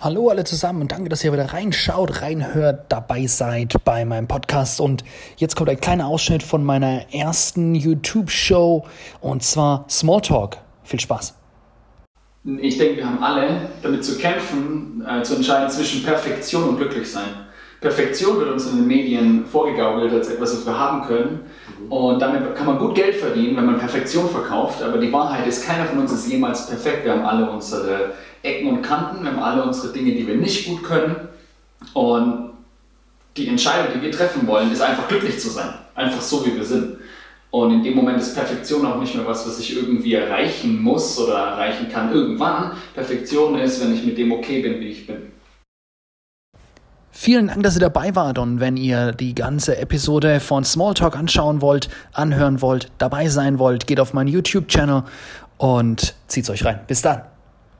Hallo alle zusammen und danke, dass ihr wieder reinschaut, reinhört, dabei seid bei meinem Podcast. Und jetzt kommt ein kleiner Ausschnitt von meiner ersten YouTube-Show und zwar Smalltalk. Viel Spaß. Ich denke, wir haben alle damit zu kämpfen, äh, zu entscheiden zwischen Perfektion und Glücklichsein. Perfektion wird uns in den Medien vorgegaukelt als etwas, was wir haben können. Und damit kann man gut Geld verdienen, wenn man Perfektion verkauft. Aber die Wahrheit ist, keiner von uns ist jemals perfekt. Wir haben alle unsere Ecken und Kanten, wir haben alle unsere Dinge, die wir nicht gut können. Und die Entscheidung, die wir treffen wollen, ist einfach glücklich zu sein. Einfach so, wie wir sind. Und in dem Moment ist Perfektion auch nicht mehr was, was ich irgendwie erreichen muss oder erreichen kann irgendwann. Perfektion ist, wenn ich mit dem okay bin, wie ich bin. Vielen Dank, dass ihr dabei wart und wenn ihr die ganze Episode von Smalltalk anschauen wollt, anhören wollt, dabei sein wollt, geht auf meinen YouTube-Channel und zieht's euch rein. Bis dann.